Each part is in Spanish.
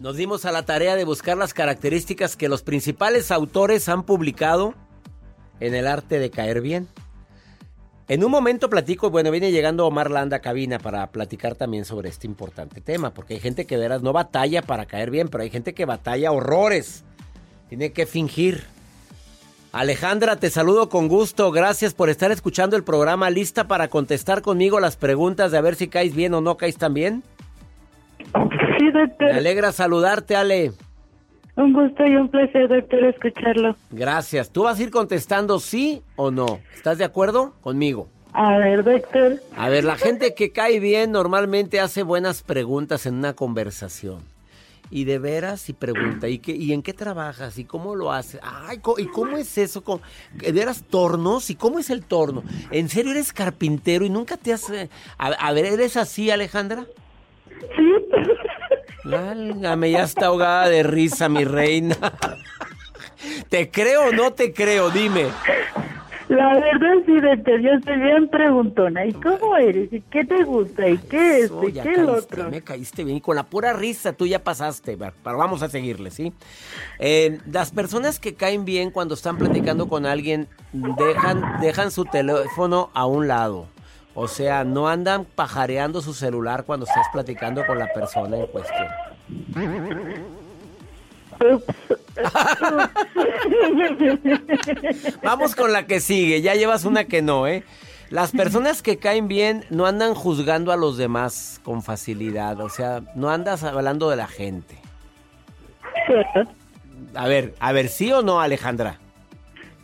Nos dimos a la tarea de buscar las características que los principales autores han publicado en el arte de caer bien. En un momento platico, bueno, viene llegando Omar Landa a cabina para platicar también sobre este importante tema, porque hay gente que de veras no batalla para caer bien, pero hay gente que batalla horrores. Tiene que fingir. Alejandra, te saludo con gusto. Gracias por estar escuchando el programa. ¿Lista para contestar conmigo las preguntas de a ver si caes bien o no caes tan bien? Sí, doctor. Me alegra saludarte, Ale. Un gusto y un placer, doctor, escucharlo. Gracias. ¿Tú vas a ir contestando sí o no? ¿Estás de acuerdo conmigo? A ver, doctor. A ver, la gente que cae bien normalmente hace buenas preguntas en una conversación. Y de veras, y pregunta, ¿y, qué, ¿y en qué trabajas? ¿Y cómo lo haces? Ay, ¿y cómo es eso? ¿Cómo- ¿De veras tornos? ¿Y cómo es el torno? ¿En serio eres carpintero y nunca te has... eh, A, a ver, ¿eres así, Alejandra? Sí. Válgame, ya está ahogada de risa, mi reina. ¿Te creo o no te creo? Dime. La verdad, sí, doctor, yo estoy bien preguntona. ¿Y cómo eres? ¿Y qué te gusta? ¿Y qué es? ¿Y qué el caíste, otro? Me caíste bien. Y con la pura risa tú ya pasaste. Pero vamos a seguirle, ¿sí? Eh, las personas que caen bien cuando están platicando con alguien dejan, dejan su teléfono a un lado. O sea, no andan pajareando su celular cuando estás platicando con la persona en cuestión. Vamos con la que sigue. Ya llevas una que no, ¿eh? Las personas que caen bien no andan juzgando a los demás con facilidad. O sea, no andas hablando de la gente. A ver, a ver, ¿sí o no, Alejandra?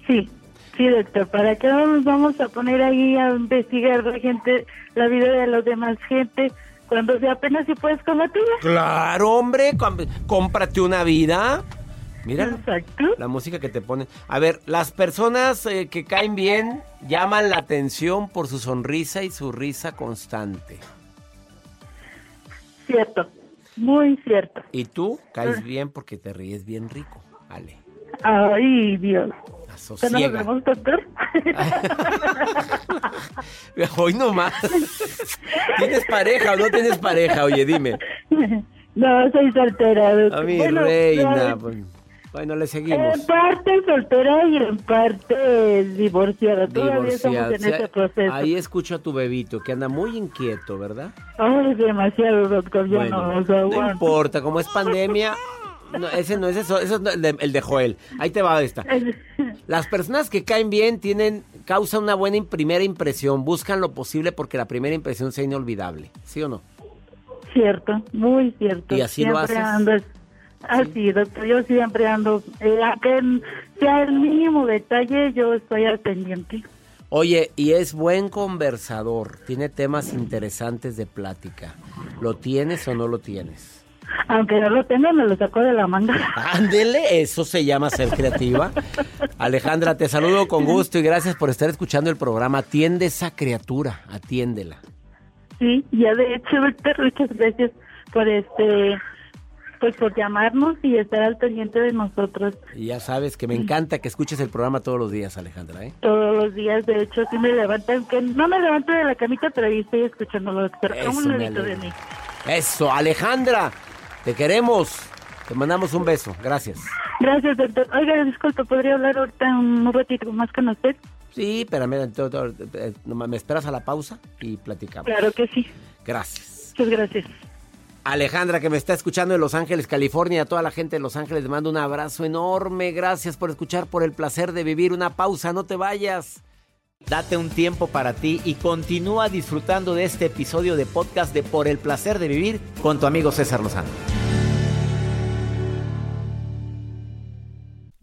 Sí, sí, doctor. ¿Para qué nos vamos a poner ahí a investigar la gente, la vida de los demás gente, cuando si apenas si puedes con la tuya? Claro, hombre, cómprate una vida. Mira Exacto. la música que te ponen. A ver, las personas eh, que caen bien llaman la atención por su sonrisa y su risa constante. Cierto. Muy cierto. Y tú caes bien porque te ríes bien rico, Ale. Ay, Dios. ¿Cuándo nos Sosiega. vemos, doctor? Hoy nomás. ¿Tienes pareja o no tienes pareja? Oye, dime. No, soy soltera. doctor. A mi Bueno, reina. no, pues, Bueno, le seguimos. En parte soltera y en parte divorciada. Todavía estamos Divorciada. en O sea, ese proceso. Ahí escucho a tu bebito que anda muy inquieto, ¿verdad? Ay, demasiado, doctor. Bueno, no nos no aguanto. importa, como es pandemia, No, ese no es eso, eso es el de, el de Joel. Ahí te va esta. Las personas que caen bien tienen, causan una buena im- primera impresión, buscan lo posible porque la primera impresión sea inolvidable, ¿sí o no? Cierto, muy cierto. ¿Y así lo Siempre haces? ando así, doctor. Yo siempre ando, eh, aunque sea el mínimo detalle, yo estoy al pendiente. Oye, y es buen conversador, tiene temas interesantes de plática. ¿Lo tienes o no lo tienes? Aunque no lo tenga, me lo sacó de la manga. Ándele, eso se llama ser creativa. Alejandra, te saludo con gusto y gracias por estar escuchando el programa. Atiende esa criatura, atiéndela. Sí, ya de hecho, doctor, muchas gracias por este, pues por llamarnos y estar al pendiente de nosotros Y ya sabes que me encanta que escuches el programa todos los días, Alejandra, ¿eh? todos los días. De hecho, sí me levantan, que no me levanto de la camita, pero ahí estoy escuchándolo, doctor. Eso un me de mí. Eso, Alejandra, te queremos. Te mandamos un beso, gracias. Gracias, doctor. Oiga, disculpe, ¿podría hablar ahorita un ratito más con usted? Sí, eh, nomás me esperas a la pausa y platicamos. Claro que sí. Gracias. Muchas gracias. Alejandra, que me está escuchando en Los Ángeles, California, a toda la gente de Los Ángeles, le mando un abrazo enorme. Gracias por escuchar, por el placer de vivir. Una pausa, no te vayas. Date un tiempo para ti y continúa disfrutando de este episodio de podcast de Por el placer de vivir con tu amigo César Lozano.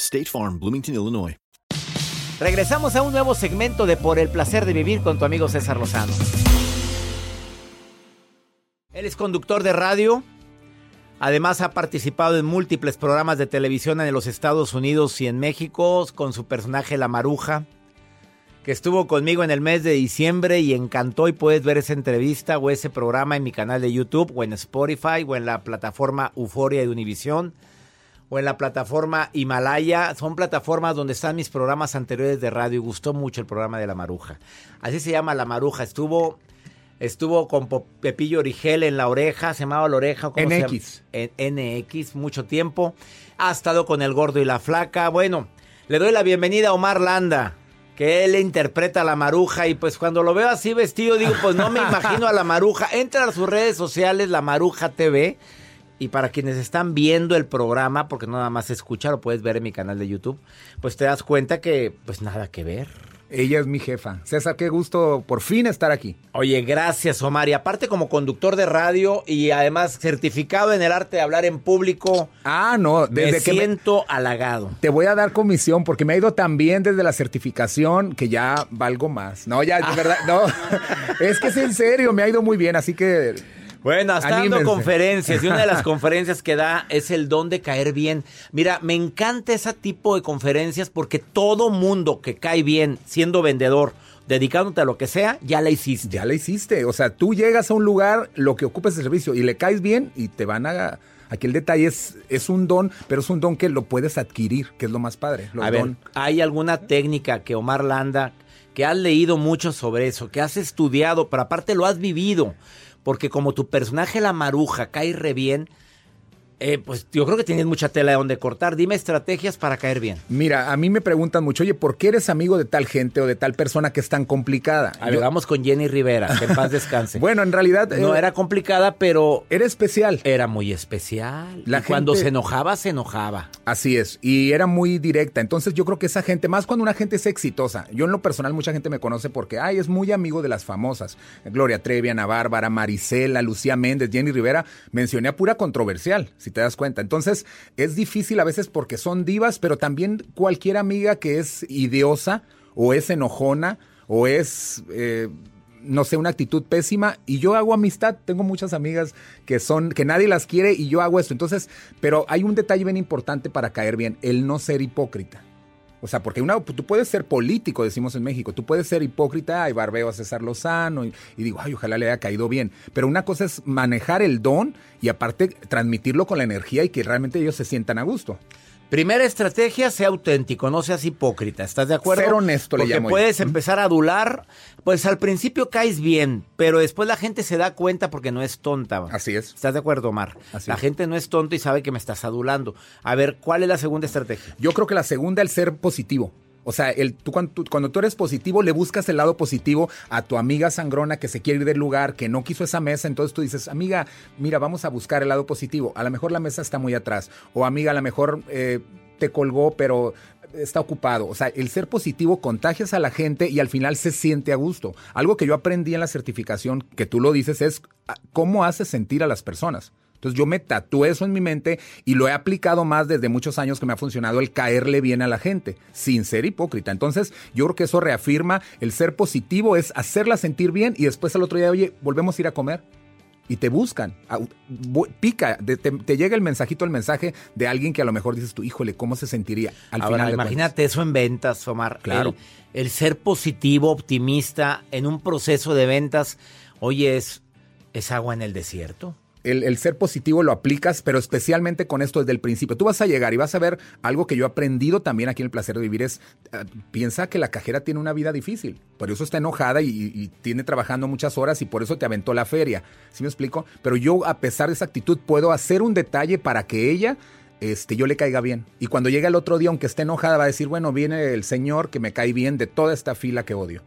State Farm, Bloomington, Illinois. Regresamos a un nuevo segmento de Por el placer de vivir con tu amigo César Lozano. Él es conductor de radio. Además ha participado en múltiples programas de televisión en los Estados Unidos y en México con su personaje La Maruja, que estuvo conmigo en el mes de diciembre y encantó y puedes ver esa entrevista o ese programa en mi canal de YouTube o en Spotify o en la plataforma Euforia de Univisión o en la plataforma Himalaya. Son plataformas donde están mis programas anteriores de radio y gustó mucho el programa de La Maruja. Así se llama La Maruja. Estuvo, estuvo con Pepillo Origel en la oreja, se llamaba La Oreja. ¿cómo se llama? NX. En NX, mucho tiempo. Ha estado con El Gordo y la Flaca. Bueno, le doy la bienvenida a Omar Landa. Que él interpreta a la maruja y pues cuando lo veo así vestido digo pues no me imagino a la maruja. Entra a sus redes sociales, la maruja TV. Y para quienes están viendo el programa, porque no nada más se escucha, lo puedes ver en mi canal de YouTube, pues te das cuenta que pues nada que ver. Ella es mi jefa. César, qué gusto por fin estar aquí. Oye, gracias Omar. Y aparte como conductor de radio y además certificado en el arte de hablar en público, Ah, no, desde me que me- siento halagado. te voy a dar comisión porque me ha ido tan bien desde la certificación que ya valgo más. No, ya, de verdad, no. es que es en serio, me ha ido muy bien, así que Bueno, hasta dando conferencias y una de las conferencias que da es el don de caer bien. Mira, me encanta ese tipo de conferencias porque todo mundo que cae bien siendo vendedor, dedicándote a lo que sea, ya la hiciste. ya la hiciste. O sea, tú llegas a un lugar, lo que ocupes el servicio y le caes bien y te van a... Aquí el detalle es, es un don, pero es un don que lo puedes adquirir, que es lo más padre. Los A ver, don. ¿hay alguna técnica que Omar Landa, que has leído mucho sobre eso, que has estudiado, pero aparte lo has vivido? Porque como tu personaje la maruja cae re bien, eh, pues yo creo que tienes mucha tela de donde cortar. Dime estrategias para caer bien. Mira, a mí me preguntan mucho, oye, ¿por qué eres amigo de tal gente o de tal persona que es tan complicada? A ver, Yo- vamos con Jenny Rivera, que en paz descanse. bueno, en realidad... no eh, era complicada, pero Era especial. era muy especial. La y cuando se enojaba, se enojaba. Así es, y era muy directa. Entonces yo creo que esa gente, más cuando una gente es exitosa, yo en lo personal mucha gente me conoce porque, ay, es muy amigo de las famosas. Gloria Trevi, Ana Bárbara, Marisela, Lucía Méndez, Jenny Rivera, mencioné a pura controversial. Si si te das cuenta. Entonces, es difícil a veces porque son divas, pero también cualquier amiga que es idiosa o es enojona o es... Eh, no sé, una actitud pésima y yo hago amistad. Tengo muchas amigas que son, que nadie las quiere y yo hago esto. Entonces, pero hay un detalle bien importante para caer bien, el no ser hipócrita. O sea, porque una, tú puedes ser político, decimos en México, tú puedes ser hipócrita, y barbeo a César Lozano y, y, digo, ay, ojalá le haya caído bien. Pero una cosa es manejar el don y aparte transmitirlo con la energía y que realmente ellos se sientan a gusto. Primera estrategia, sea auténtico, no seas hipócrita. ¿Estás de acuerdo? Ser honesto le Porque llamo yo. puedes empezar a adular. Pues al principio caes bien, pero después la gente se da cuenta porque no es tonta. Así es. ¿Estás de acuerdo, Omar? Así la es. gente no es tonta y sabe que me estás adulando. A ver, ¿cuál es la segunda estrategia? Yo creo que la segunda, el ser positivo. O sea, el, tú, cuando, tú, cuando tú eres positivo, le buscas el lado positivo a tu amiga sangrona que se quiere ir del lugar, que no quiso esa mesa. Entonces tú dices, amiga, mira, vamos a buscar el lado positivo. A lo mejor la mesa está muy atrás. O amiga, a lo mejor eh, te colgó, pero está ocupado. O sea, el ser positivo contagias a la gente y al final se siente a gusto. Algo que yo aprendí en la certificación, que tú lo dices, es ah, cómo haces sentir a las personas. Entonces yo me tatué eso en mi mente y lo he aplicado más desde muchos años que me ha funcionado el caerle bien a la gente, sin ser hipócrita. Entonces yo creo que eso reafirma el ser positivo, es hacerla sentir bien y después al otro día, oye, volvemos a ir a comer. Y te buscan, pica, te, te, llega el mensajito, el mensaje de alguien que a lo mejor dices tú, híjole, ¿cómo se sentiría? Al Ahora, final imagínate eso en ventas, Omar. Claro. El, el, ser positivo, optimista en un proceso de ventas, oye, es, es agua en el desierto el, ser positivo lo aplicas, pero especialmente con esto desde el principio. Tú vas a llegar y vas a ver algo que yo he aprendido también aquí en el placer de vivir es, uh, piensa que la cajera tiene una vida difícil, por eso está enojada y, y, tiene trabajando muchas horas y por eso te aventó la feria. ¿Sí me explico? Pero yo a pesar de esa actitud puedo hacer un detalle para que ella... Este, yo le caiga bien. Y cuando llegue el otro día, aunque esté enojada, va a decir, bueno, viene el señor que me cae bien de toda esta fila que odio.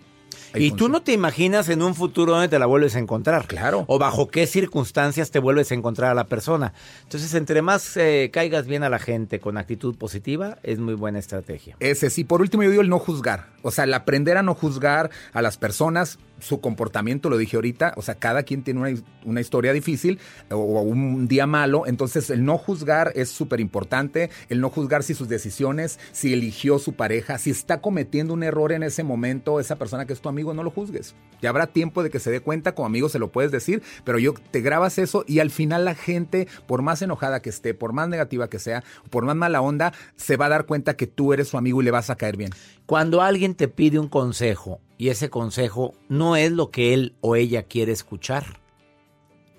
Y tú no te imaginas en un futuro donde te la vuelves a encontrar. Claro. O bajo qué circunstancias te vuelves a encontrar a la persona. Entonces, entre más eh, caigas bien a la gente con actitud positiva, es muy buena estrategia. Ese sí. Por último, yo digo el no juzgar. O sea, el aprender a no juzgar a las personas, su comportamiento, lo dije ahorita. O sea, cada quien tiene una, una historia difícil o, o, un día malo. Entonces, el no juzgar es súper importante. El no juzgar si sus decisiones, si eligió su pareja, si está cometiendo un error en ese momento, esa persona que es tu amigo no lo juzgues. Ya habrá tiempo de que se dé cuenta, como amigo se lo puedes decir, pero yo te grabas eso y al final la gente, por más enojada que esté, por más negativa que sea, por más mala onda, se va a dar cuenta que tú eres su amigo y le vas a caer bien. Cuando alguien te pide un consejo y ese consejo no es lo que él o ella quiere escuchar,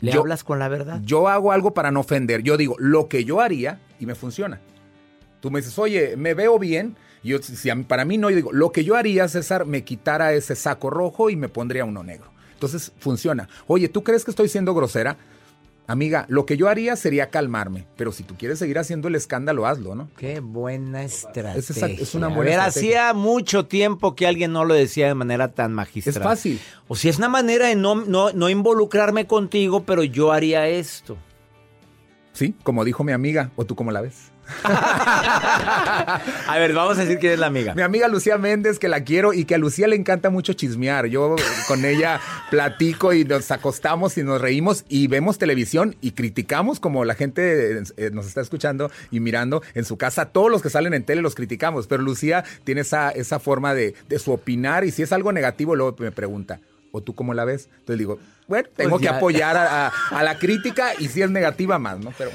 ¿le yo, hablas con la verdad? Yo hago algo para no ofender. Yo digo lo que yo haría y me funciona. Tú me dices, oye, me veo bien, yo, si para mí no, yo digo, lo que yo haría, César, me quitara ese saco rojo y me pondría uno negro. Entonces funciona. Oye, ¿tú crees que estoy siendo grosera? Amiga, lo que yo haría sería calmarme, pero si tú quieres seguir haciendo el escándalo, hazlo, ¿no? Qué buena estrategia. Es, esa, es una buena A ver, estrategia. hacía mucho tiempo que alguien no lo decía de manera tan magistral. Es fácil. O si es una manera de no, no, no involucrarme contigo, pero yo haría esto. Sí, como dijo mi amiga, o tú cómo la ves. a ver, vamos a decir quién es la amiga. Mi amiga Lucía Méndez, que la quiero y que a Lucía le encanta mucho chismear. Yo con ella platico y nos acostamos y nos reímos y vemos televisión y criticamos como la gente eh, nos está escuchando y mirando en su casa. Todos los que salen en tele los criticamos, pero Lucía tiene esa, esa forma de, de su opinar y si es algo negativo luego me pregunta. ¿O tú cómo la ves? Entonces digo, bueno, tengo pues que apoyar a, a, a la crítica y si es negativa más, ¿no? Pero...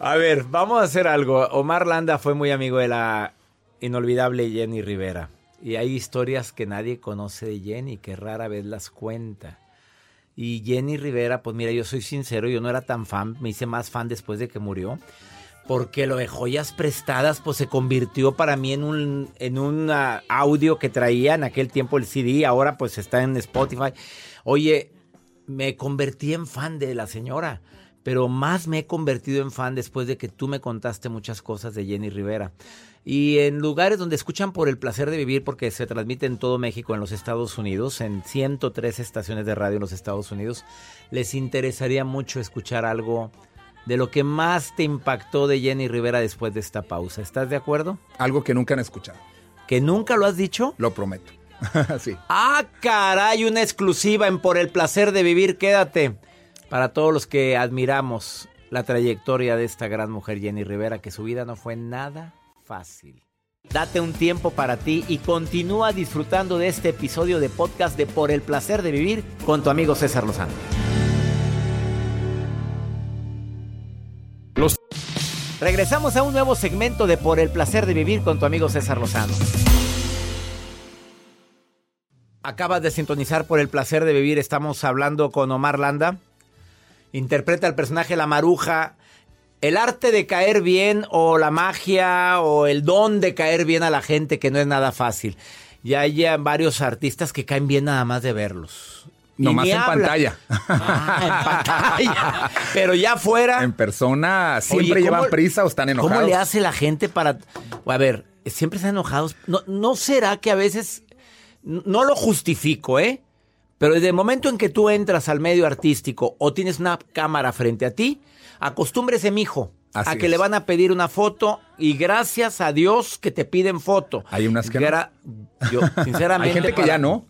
A ver, vamos a hacer algo. Omar Landa fue muy amigo de la inolvidable Jenny Rivera. Y hay historias que nadie conoce de Jenny, que rara vez las cuenta. Y Jenny Rivera, pues mira, yo soy sincero, yo no era tan fan, me hice más fan después de que murió. Porque lo de joyas prestadas, pues se convirtió para mí en un, en un uh, audio que traía en aquel tiempo el CD, ahora pues está en Spotify. Oye, me convertí en fan de la señora pero más me he convertido en fan después de que tú me contaste muchas cosas de Jenny Rivera. Y en lugares donde escuchan por el placer de vivir, porque se transmite en todo México, en los Estados Unidos, en 103 estaciones de radio en los Estados Unidos, les interesaría mucho escuchar algo de lo que más te impactó de Jenny Rivera después de esta pausa. ¿Estás de acuerdo? Algo que nunca han escuchado. ¿Que nunca lo has dicho? Lo prometo. sí. Ah, caray, una exclusiva en Por el placer de vivir, quédate para todos los que admiramos la trayectoria de esta gran mujer Jenny Rivera, que su vida no fue nada fácil. Date un tiempo para ti y continúa disfrutando de este episodio de podcast de Por el placer de vivir con tu amigo César Lozano. Regresamos a un nuevo segmento de Por el placer de vivir con tu amigo César Lozano. Acabas de sintonizar por el placer de vivir. Estamos hablando con Omar Landa. Interpreta el personaje La Maruja. El arte de caer bien o la magia o el don de caer bien a la gente que no es nada fácil. Ya hay varios artistas que caen bien nada más de verlos. No más en pantalla. Ah, en pantalla. Pero ya fuera. En persona siempre Oye, llevan prisa o están enojados. ¿Cómo le hace la gente para.? A ver, siempre están enojados. ¿No, ¿No será que a veces no lo justifico, ¿eh? Pero desde el momento en que tú entras al medio artístico o tienes una cámara frente a ti, acostúmbrese, mijo, Así a que es. le van a pedir una foto y gracias a Dios que te piden foto. Hay unas que no. Yo, sinceramente. Hay gente que ya no.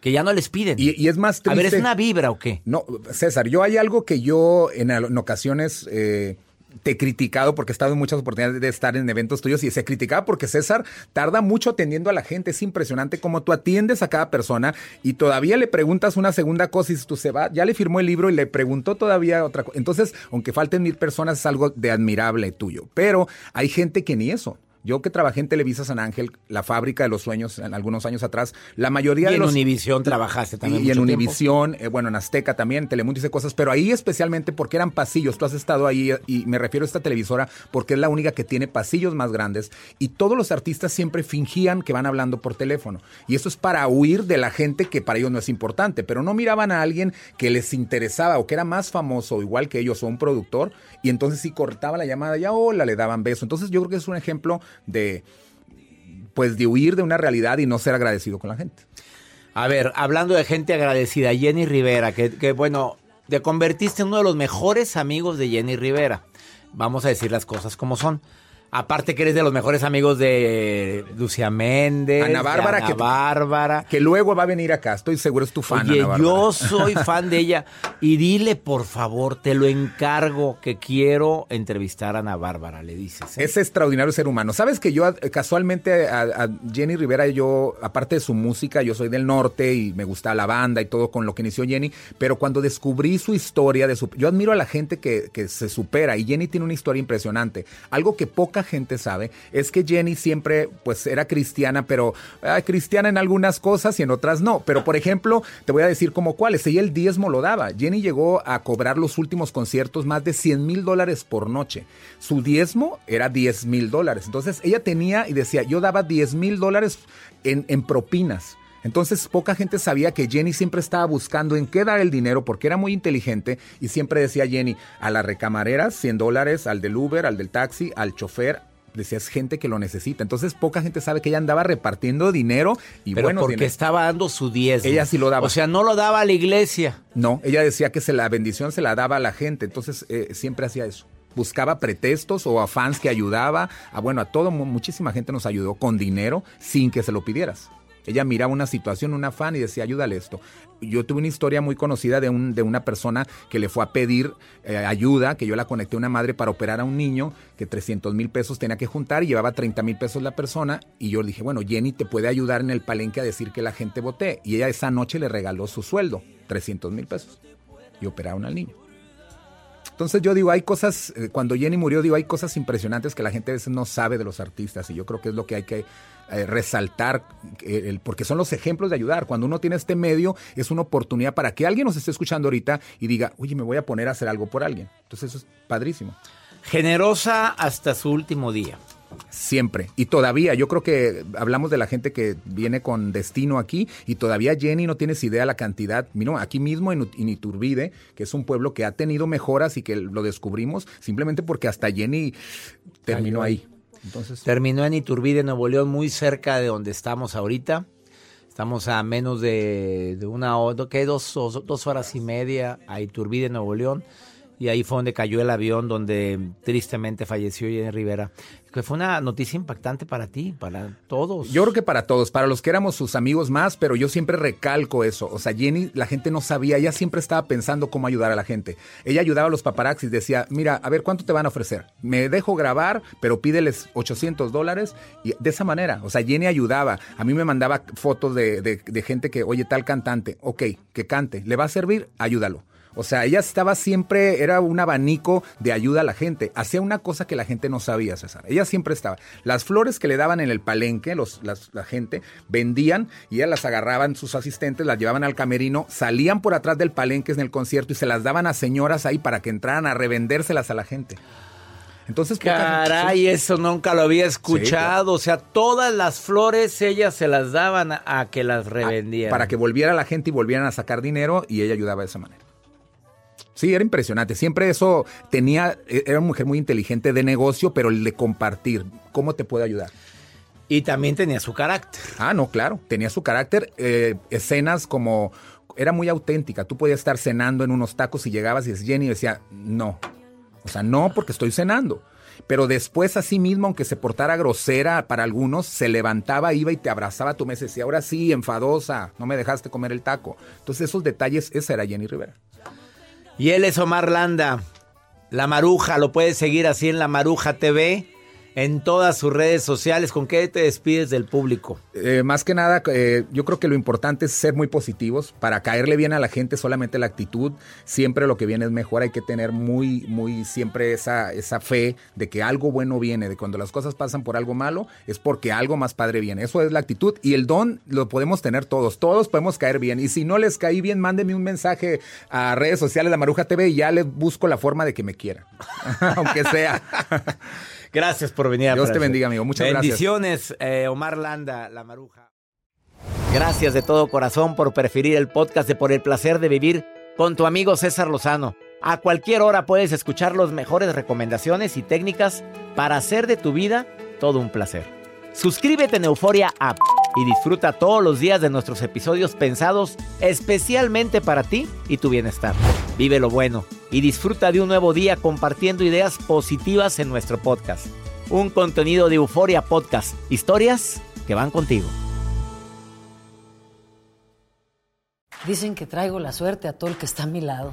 Que ya no les piden. Y, y es más a triste. ver, ¿es una vibra o qué? No, César, yo hay algo que yo en ocasiones eh, te he criticado porque he estado en muchas oportunidades de estar en eventos tuyos y se criticaba porque César tarda mucho atendiendo a la gente. Es impresionante cómo tú atiendes a cada persona y todavía le preguntas una segunda cosa y tú se va, ya le firmó el libro y le preguntó todavía otra cosa. Entonces, aunque falten mil personas, es algo de admirable tuyo. Pero hay gente que ni eso. Yo que trabajé en Televisa San Ángel, la fábrica de los sueños, en algunos años atrás, la mayoría Y de en los... Univisión trabajaste también Y, y en. Univisión, eh, bueno, en Azteca también, Telemundo hice cosas, pero ahí especialmente porque eran pasillos. Tú has estado ahí y me refiero a esta televisora porque es la única que tiene pasillos más grandes y todos los artistas siempre fingían que van hablando por teléfono. Y eso es para huir de la gente que para ellos no es importante, pero no miraban a alguien que les interesaba o que era más famoso, igual que ellos, o un productor, y entonces sí cortaba la llamada, ya hola, le daban beso. Entonces yo creo que es un ejemplo de pues de huir de una realidad y no ser agradecido con la gente. A ver, hablando de gente agradecida, Jenny Rivera, que, que, bueno, te convertiste en uno de los mejores amigos de Jenny Rivera. Vamos a decir las cosas como son. Aparte que eres de los mejores amigos de Lucia Méndez, Ana Bárbara, Ana que- Bárbara. Que luego va a venir acá, estoy seguro es tu fan. Oye, Ana yo soy fan de ella. Y dile, por favor, te lo encargo, que quiero entrevistar a Ana Bárbara, le dices. ¿eh? Es extraordinario ser humano. Sabes que yo casualmente a, a Jenny Rivera, yo, aparte de su música, yo soy del norte y me gusta la banda y todo con lo que inició Jenny, pero cuando descubrí su historia, de su, yo admiro a la gente que, que se supera y Jenny tiene una historia impresionante. Algo que poca gente sabe es que Jenny siempre pues era cristiana, pero ah, cristiana en algunas cosas y en otras no. Pero por ejemplo, te voy a decir como cuáles. Ella el diezmo lo daba. Jenny llegó a cobrar los últimos conciertos más de 100 mil dólares por noche. Su diezmo era 10 mil dólares. Entonces ella tenía y decía, yo daba 10 mil dólares en, en propinas. Entonces poca gente sabía que Jenny siempre estaba buscando en qué dar el dinero porque era muy inteligente y siempre decía Jenny, a la recamarera 100 dólares, al del Uber, al del taxi, al chofer. Decía, es gente que lo necesita. Entonces poca gente sabe que ella andaba repartiendo dinero y Pero bueno, porque estaba dando su diezmo. Ella sí lo daba. O sea, no lo daba a la iglesia. No, ella decía que se la bendición se la daba a la gente, entonces eh, siempre hacía eso. Buscaba pretextos o a fans que ayudaba, a bueno, a todo, mu- muchísima gente nos ayudó con dinero sin que se lo pidieras. Ella miraba una situación, una fan y decía, ayúdale esto. Yo tuve una historia muy conocida de, un, de una persona que le fue a pedir eh, ayuda, que yo la conecté a una madre para operar a un niño, que 300 mil pesos tenía que juntar y llevaba 30 mil pesos la persona. Y yo le dije, bueno, Jenny te puede ayudar en el palenque a decir que la gente voté. Y ella esa noche le regaló su sueldo, 300 mil pesos. Y operaron al niño. Entonces yo digo, hay cosas, eh, cuando Jenny murió, digo, hay cosas impresionantes que la gente a veces no sabe de los artistas y yo creo que es lo que hay que eh, resaltar, eh, el- porque son los ejemplos de ayudar. Cuando uno tiene este medio, es una oportunidad para que alguien nos esté escuchando ahorita y diga, oye, me voy a poner a hacer algo por alguien. Entonces eso es padrísimo. Generosa hasta su último día. Siempre. Y todavía, yo creo que hablamos de la gente que viene con destino aquí y todavía Jenny no tienes idea la cantidad. Mira, aquí mismo en, Iturbide, que es un pueblo que ha tenido mejoras y que lo descubrimos simplemente porque hasta Jenny terminó ahí. Entonces, Terminó en Iturbide, Nuevo León, muy cerca de donde estamos ahorita. Estamos a menos de, de una hora. Dos, dos, dos horas y media a Iturbide, Nuevo León. Y ahí fue donde cayó el avión donde tristemente falleció Jenny Rivera. Que fue una noticia impactante para ti, para todos. Yo creo que para todos, para los que éramos sus amigos más, pero yo siempre recalco eso. O sea, Jenny, la gente no sabía, ella siempre estaba pensando cómo ayudar a la gente. Ella ayudaba a los paparazzis, decía, mira, a ver, ¿cuánto te van a ofrecer? Me dejo grabar, pero pídeles 800 dólares. Y de esa manera, o sea, Jenny ayudaba. A mí me mandaba fotos de, de gente que, oye, tal cantante, ok, que cante, ¿le va a servir? Ayúdalo. O sea, ella estaba siempre, era un abanico de ayuda a la gente. Hacía una cosa que la gente no sabía, César. Ella siempre estaba. Las flores que le daban en el palenque, los, la gente, vendían y ella las agarraban sus asistentes, las llevaban al camerino, salían por atrás del palenque en el concierto y se las daban a señoras ahí para que entraran a revendérselas a la gente. Entonces, caray, eso nunca lo había escuchado. O sea, todas las flores ellas se las daban a, que las revendieran. para que volviera la gente y volvieran a sacar dinero y ella ayudaba de esa manera. Sí, era impresionante. Siempre eso tenía, e, era una mujer muy inteligente de negocio, pero el de compartir, ¿cómo te puede ayudar? Y también tenía su carácter. Ah, no, claro, tenía su carácter. Eh, escenas como, era muy auténtica. Tú podías estar cenando en unos tacos y llegabas y es Jenny decía, no. O sea, no, porque estoy cenando. Pero después, así mismo, aunque se portara grosera para algunos, se levantaba, iba y te abrazaba a tu mesa y decía, ahora sí, enfadosa, no me dejaste comer el taco. Entonces, esos detalles, esa era Jenny Rivera. Y él es Omar Landa. La Maruja, lo puedes seguir así en La Maruja TV en todas sus redes sociales. ¿Con qué te despides del público? Eh, más que nada, eh, yo creo que lo importante es ser muy positivos. Para caerle bien a la gente, solamente la actitud. Siempre lo que viene es mejor. Hay que tener muy, muy siempre esa, esa fe de que algo bueno viene. De cuando las cosas pasan por algo malo, es porque algo más padre viene. Eso es la actitud. Y el don lo podemos tener todos. Todos podemos caer bien. Y si no les caí bien, mándenme un mensaje a redes sociales de Maruja TV y ya les busco la forma de que me quieran. Aunque sea. Gracias por venir. Dios te bendiga, amigo. Muchas gracias. Bendiciones, eh, Omar Landa, La Maruja. Gracias de todo corazón por preferir el podcast de Por el Placer de Vivir con tu amigo César Lozano. A cualquier hora puedes escuchar las mejores recomendaciones y técnicas para hacer de tu vida todo un placer. Suscríbete en Euforia App y disfruta todos los días de nuestros episodios pensados especialmente para ti y tu bienestar. Vive lo bueno y disfruta de un nuevo día compartiendo ideas positivas en nuestro podcast. Un contenido de Euforia Podcast, historias que van contigo. Dicen que traigo la suerte a todo el que está a mi lado